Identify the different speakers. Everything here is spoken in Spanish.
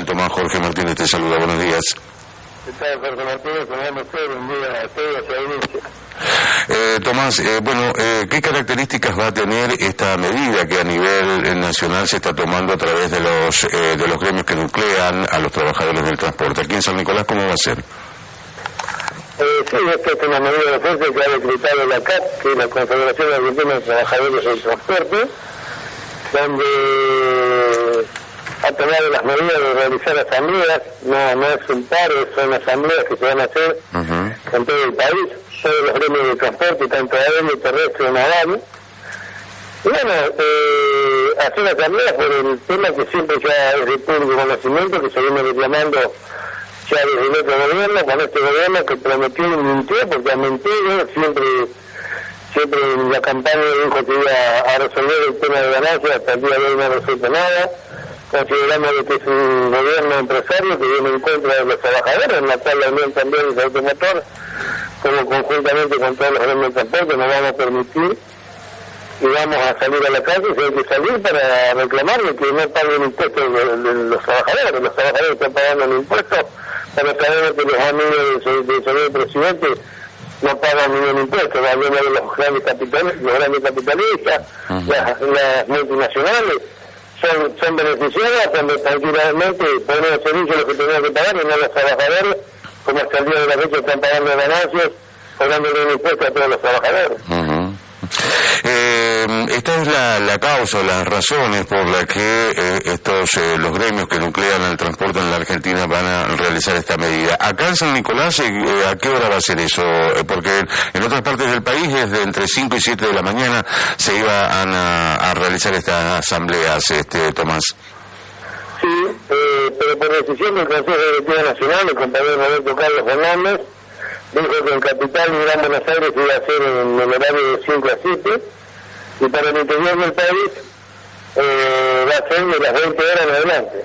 Speaker 1: tal, Tomás? Jorge Martínez te saluda, buenos días.
Speaker 2: ¿Qué tal, Jorge Martínez? ¿Cómo usted? Un día a todos
Speaker 1: eh, Tomás, eh, bueno, eh, ¿qué características va a tener esta medida que a nivel eh, nacional se está tomando a través de los de los gremios que nuclean a los trabajadores del transporte? Aquí en San Nicolás, ¿cómo va a ser?
Speaker 2: sí, esta es una medida de fuerza que ha decretado la CAP, que es la Confederación Argentina de Trabajadores del Transporte, donde ha tomado las medidas de realizar asambleas, no, no es un paro, son asambleas que se van a hacer en todo el país, todos los gremios de transporte, tanto aéreo, terrestre naval. Y bueno, eh, hacer asambleas por el tema que siempre ya es de público conocimiento, que se viene reclamando ya desde el otro gobierno, con este gobierno que prometió y mintió, porque ha mentido, siempre siempre en la campaña dijo que iba a resolver el tema de ganancias, hasta el día de hoy no resuelto nada consideramos que es un gobierno empresario que viene en contra de los trabajadores, en la cual la Unión también es automotor, como conjuntamente con todos los gremios de transporte nos vamos a permitir y vamos a salir a la calle si hay que salir para reclamar que no paguen impuestos de, los trabajadores, los trabajadores están pagando el impuesto, pero sabemos que los amigos del señor presidente no pagan ningún impuesto, hablando de los grandes capitales, los grandes capitalistas, las multinacionales son, son beneficiadas cuando tranquilamente ponen el servicio lo que tenían que pagar y no los trabajadores, como hasta el día de la fecha están pagando ganancias, pagándole un impuesto a todos los trabajadores.
Speaker 1: Esta es la, la, causa, las razones por las que eh, estos eh, los gremios que nuclean el transporte en la Argentina van a realizar esta medida. Acá en San Nicolás, ¿a qué hora va a ser eso? porque en otras partes del país es de entre 5 y 7 de la mañana se iban a, a realizar estas asambleas, este Tomás.
Speaker 2: Sí, pero por decisión del Consejo Directivo Nacional, el compañero Roberto Carlos Fernández, dijo que en Capital y Gran Buenos Aires iba a ser en el horario de 5 a 7 y para el interior del país eh, va a ser de las 20 horas en adelante.